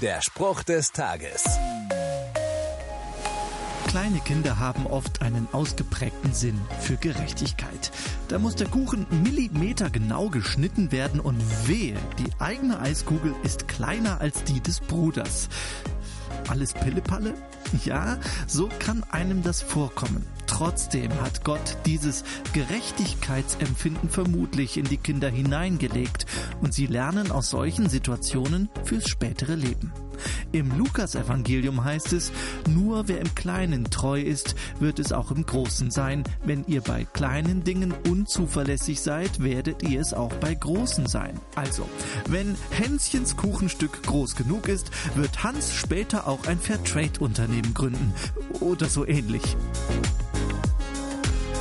Der Spruch des Tages. Kleine Kinder haben oft einen ausgeprägten Sinn für Gerechtigkeit. Da muss der Kuchen millimetergenau geschnitten werden und wehe, die eigene Eiskugel ist kleiner als die des Bruders. Alles Pillepalle? Ja, so kann einem das vorkommen. Trotzdem hat Gott dieses Gerechtigkeitsempfinden vermutlich in die Kinder hineingelegt und sie lernen aus solchen Situationen fürs spätere Leben. Im Lukasevangelium heißt es, nur wer im Kleinen treu ist, wird es auch im Großen sein. Wenn ihr bei kleinen Dingen unzuverlässig seid, werdet ihr es auch bei großen sein. Also, wenn Hänschens Kuchenstück groß genug ist, wird Hans später auch ein Fairtrade-Unternehmen gründen. Oder so ähnlich.